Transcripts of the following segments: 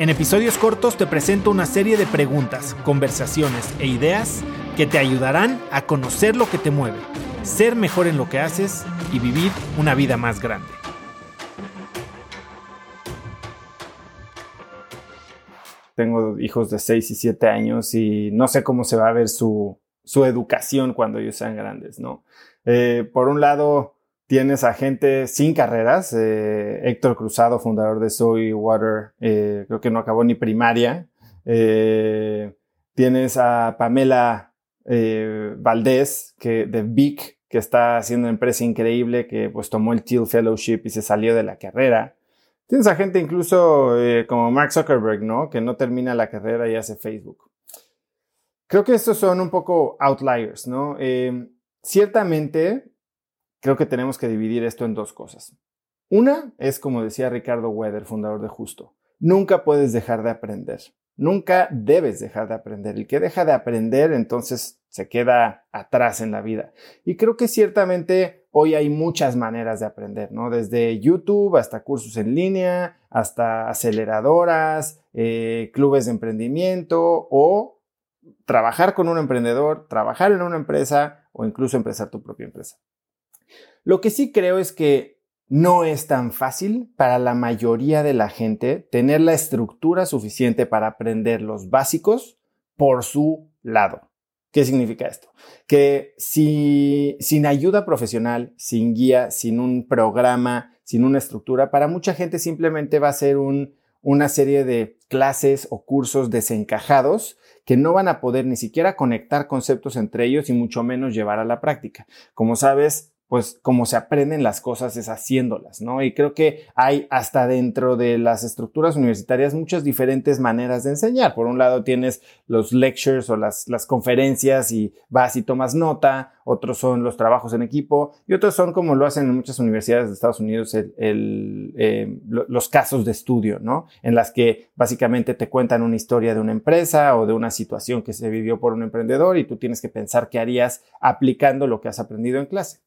En episodios cortos te presento una serie de preguntas, conversaciones e ideas que te ayudarán a conocer lo que te mueve, ser mejor en lo que haces y vivir una vida más grande. Tengo hijos de 6 y 7 años y no sé cómo se va a ver su, educación cuando ellos sean grandes, ¿no? Eh, por un lado, tienes a gente sin carreras, eh, Héctor Cruzado, fundador de Soy Water, eh, creo que no acabó ni primaria. tienes a Pamela Valdés, que, de Vic, que está haciendo una empresa increíble, que pues tomó el Teal Fellowship y se salió de la carrera. Tienes a gente incluso eh, como Mark Zuckerberg, ¿no? Que no termina la carrera y hace Facebook. Creo que estos son un poco outliers, ¿no? Eh, ciertamente, creo que tenemos que dividir esto en dos cosas. Una es, como decía Ricardo Weather, fundador de Justo, nunca puedes dejar de aprender. Nunca debes dejar de aprender. El que deja de aprender entonces se queda atrás en la vida. Y creo que ciertamente hoy hay muchas maneras de aprender, ¿no? Desde YouTube hasta cursos en línea, hasta aceleradoras, eh, clubes de emprendimiento o trabajar con un emprendedor, trabajar en una empresa o incluso empezar tu propia empresa. Lo que sí creo es que no es tan fácil para la mayoría de la gente tener la estructura suficiente para aprender los básicos por su lado. ¿Qué significa esto? Que si, sin ayuda profesional, sin guía, sin un programa, sin una estructura, para mucha gente simplemente va a ser una serie de clases o cursos desencajados que no van a poder ni siquiera conectar conceptos entre ellos y mucho menos llevar a la práctica. Como sabes, pues como se aprenden las cosas es haciéndolas, ¿no? Y creo que hay hasta dentro de las estructuras universitarias muchas diferentes maneras de enseñar. Por un lado tienes los lectures o las, las conferencias y vas y tomas nota, otros son los trabajos en equipo y otros son como lo hacen en muchas universidades de Estados Unidos el, eh, los casos de estudio, ¿no? En las que básicamente te cuentan una historia de una empresa o de una situación que se vivió por un emprendedor y tú tienes que pensar qué harías aplicando lo que has aprendido en clase.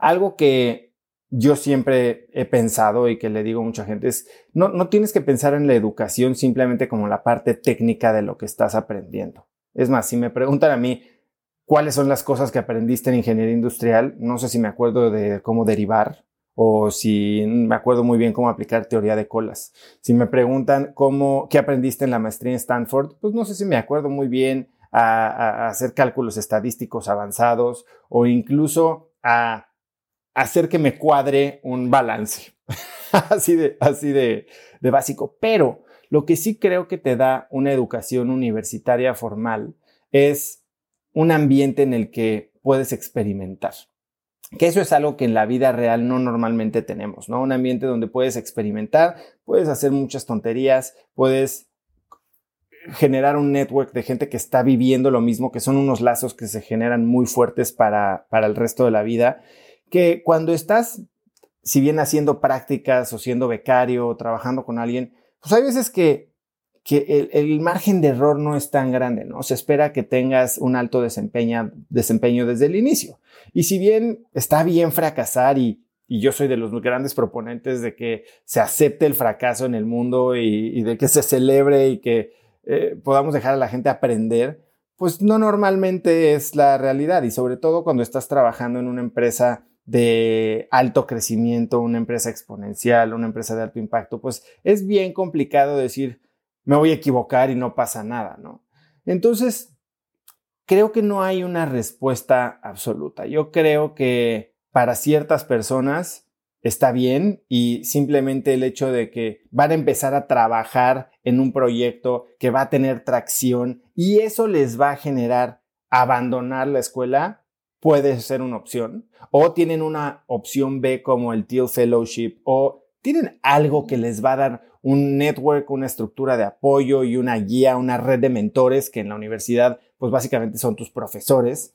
Algo que yo siempre he pensado y que le digo a mucha gente es, no, no tienes que pensar en la educación simplemente como la parte técnica de lo que estás aprendiendo. Es más, si me preguntan a mí cuáles son las cosas que aprendiste en ingeniería industrial, no sé si me acuerdo de cómo derivar o si me acuerdo muy bien cómo aplicar teoría de colas. Si me preguntan cómo, qué aprendiste en la maestría en Stanford, pues no sé si me acuerdo muy bien a hacer cálculos estadísticos avanzados o incluso a hacer que me cuadre un balance. así de, así de, de básico. Pero lo que sí creo que te da una educación universitaria formal es un ambiente en el que puedes experimentar. Que eso es algo que en la vida real no normalmente tenemos, ¿no? Un ambiente donde puedes experimentar, puedes hacer muchas tonterías, puedes generar un network de gente que está viviendo lo mismo, que son unos lazos que se generan muy fuertes para, para el resto de la vida, que cuando estás, si bien haciendo prácticas o siendo becario o trabajando con alguien, pues hay veces que, que el, margen de error no es tan grande, ¿no? Se espera que tengas un alto desempeño, desempeño desde el inicio. Y si bien está bien fracasar y, y yo soy de los grandes proponentes de que se acepte el fracaso en el mundo y de que se celebre y que eh, podamos dejar a la gente aprender, pues no normalmente es la realidad y sobre todo cuando estás trabajando en una empresa de alto crecimiento, una empresa exponencial, una empresa de alto impacto, pues es bien complicado decir, me voy a equivocar y no pasa nada, ¿no? Entonces, creo que no hay una respuesta absoluta. Yo creo que para ciertas personas está bien y simplemente el hecho de que van a empezar a trabajar en un proyecto que va a tener tracción y eso les va a generar abandonar la escuela puede ser una opción. O tienen una opción B como el Teal Fellowship o tienen algo que les va a dar un network, una estructura de apoyo y una guía, una red de mentores que en la universidad pues básicamente son tus profesores,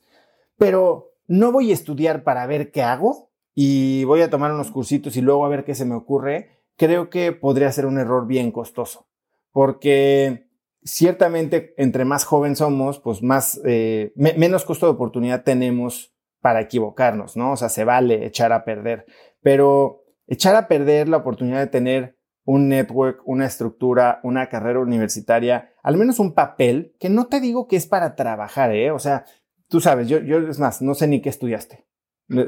pero no voy a estudiar para ver qué hago y voy a tomar unos cursitos y luego a ver qué se me ocurre, creo que podría ser un error bien costoso, porque ciertamente entre más joven somos, pues más, eh, menos costo de oportunidad tenemos para equivocarnos, ¿no? O sea, se vale echar a perder, pero echar a perder la oportunidad de tener un network, una estructura, una carrera universitaria, al menos un papel, que no te digo que es para trabajar, ¿eh? O sea, tú sabes, yo, yo es más, no sé ni qué estudiaste.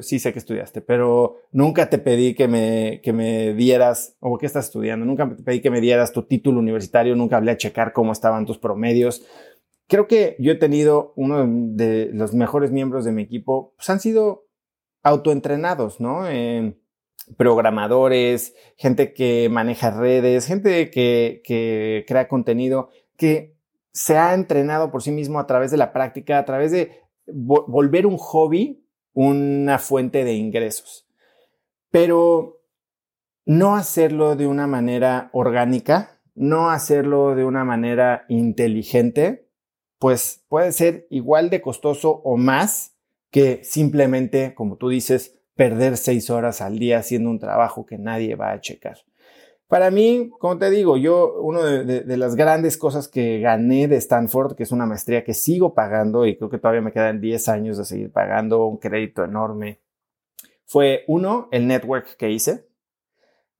Sí sé que estudiaste, pero nunca te pedí que me, que me dieras, o qué estás estudiando, nunca te pedí que me dieras tu título universitario, nunca hablé a checar cómo estaban tus promedios. Creo que yo he tenido uno de los mejores miembros de mi equipo, pues han sido autoentrenados, ¿no? programadores, gente que maneja redes, gente que, que crea contenido, que se ha entrenado por sí mismo a través de la práctica, a través de volver un hobby una fuente de ingresos. Pero no hacerlo de una manera orgánica, no hacerlo de una manera inteligente, pues puede ser igual de costoso o más que simplemente, como tú dices, perder seis horas al día haciendo un trabajo que nadie va a checar. Para mí, como te digo, yo, una de, las grandes cosas que gané de Stanford, que es una maestría que sigo pagando y creo que todavía me quedan 10 años de seguir pagando un crédito enorme, fue uno, el network que hice.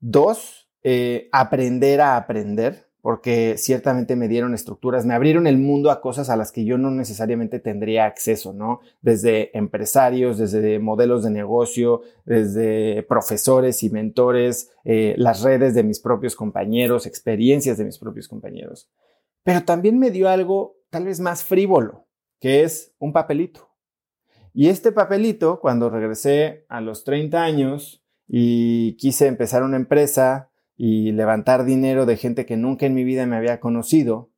Dos, eh, aprender a aprender porque ciertamente me dieron estructuras, me abrieron el mundo a cosas a las que yo no necesariamente tendría acceso, ¿no? Desde empresarios, desde modelos de negocio, desde profesores y mentores, eh, las redes de mis propios compañeros, experiencias de mis propios compañeros. Pero también me dio algo tal vez más frívolo, que es un papelito. Y este papelito, cuando regresé a los 30 años y quise empezar una empresa, y levantar dinero de gente que nunca en mi vida me había conocido,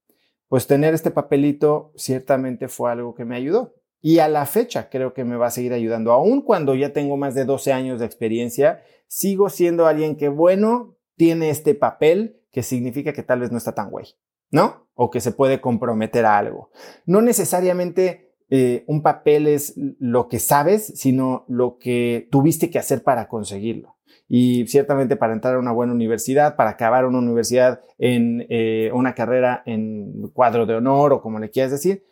pues tener este papelito ciertamente fue algo que me ayudó. Y a la fecha creo que me va a seguir ayudando. Aun cuando ya tengo más de 12 años de experiencia, sigo siendo alguien que, bueno, tiene este papel que significa que tal vez no está tan güey, ¿no? O que se puede comprometer a algo. No necesariamente eh, un papel es lo que sabes, sino lo que tuviste que hacer para conseguirlo y ciertamente para entrar a una buena universidad, para acabar una universidad en eh, una carrera en cuadro de honor o como le quieras decir,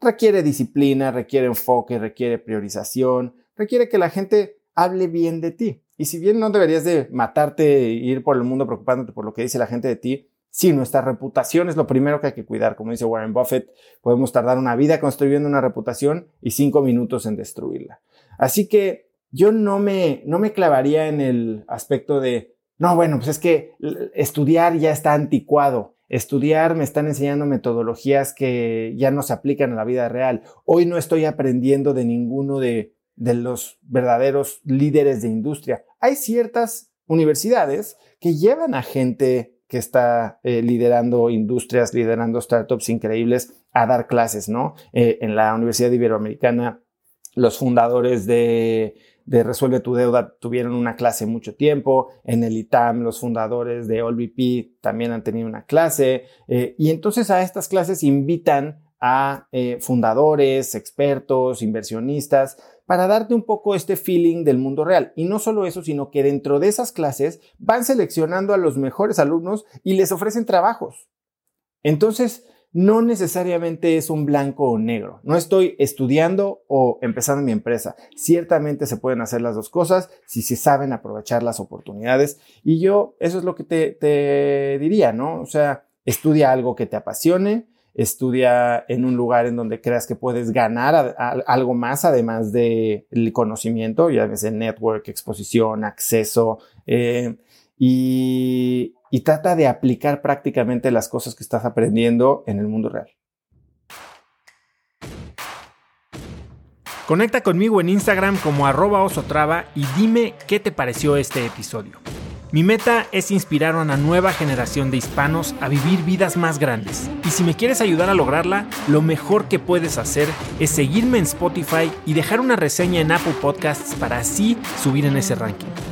requiere disciplina, requiere enfoque, requiere priorización, requiere que la gente hable bien de ti. Y si bien no deberías de matarte e ir por el mundo preocupándote por lo que dice la gente de ti, sí, nuestra reputación es lo primero que hay que cuidar. Como dice Warren Buffett, podemos tardar una vida construyendo una reputación y cinco minutos en destruirla. Así que yo no me, no me clavaría en el aspecto de, no, bueno, pues es que estudiar ya está anticuado. Estudiar me están enseñando metodologías que ya no se aplican a la vida real. Hoy no estoy aprendiendo de ninguno de, de los verdaderos líderes de industria. Hay ciertas universidades que llevan a gente que está eh, liderando industrias, liderando startups increíbles a dar clases, ¿no? Eh, en la Universidad Iberoamericana, los fundadores de de Resuelve tu deuda tuvieron una clase mucho tiempo, en el ITAM los fundadores de AllVP también han tenido una clase eh, y entonces a estas clases invitan a eh, fundadores, expertos, inversionistas, para darte un poco este feeling del mundo real. Y no solo eso, sino que dentro de esas clases van seleccionando a los mejores alumnos y les ofrecen trabajos. Entonces, no necesariamente es un blanco o negro. No estoy estudiando o empezando mi empresa. Ciertamente se pueden hacer las dos cosas si se saben aprovechar las oportunidades. Y yo, eso es lo que te, diría, ¿no? O sea, estudia algo que te apasione, estudia en un lugar en donde creas que puedes ganar algo más además del conocimiento, ya ves, network, exposición, acceso. Eh, y, trata de aplicar prácticamente las cosas que estás aprendiendo en el mundo real. Conecta conmigo en Instagram como arroba osotrava y dime qué te pareció este episodio. Mi meta es inspirar a una nueva generación de hispanos a vivir vidas más grandes. Y si me quieres ayudar a lograrla, lo mejor que puedes hacer es seguirme en Spotify y dejar una reseña en Apple Podcasts para así subir en ese ranking.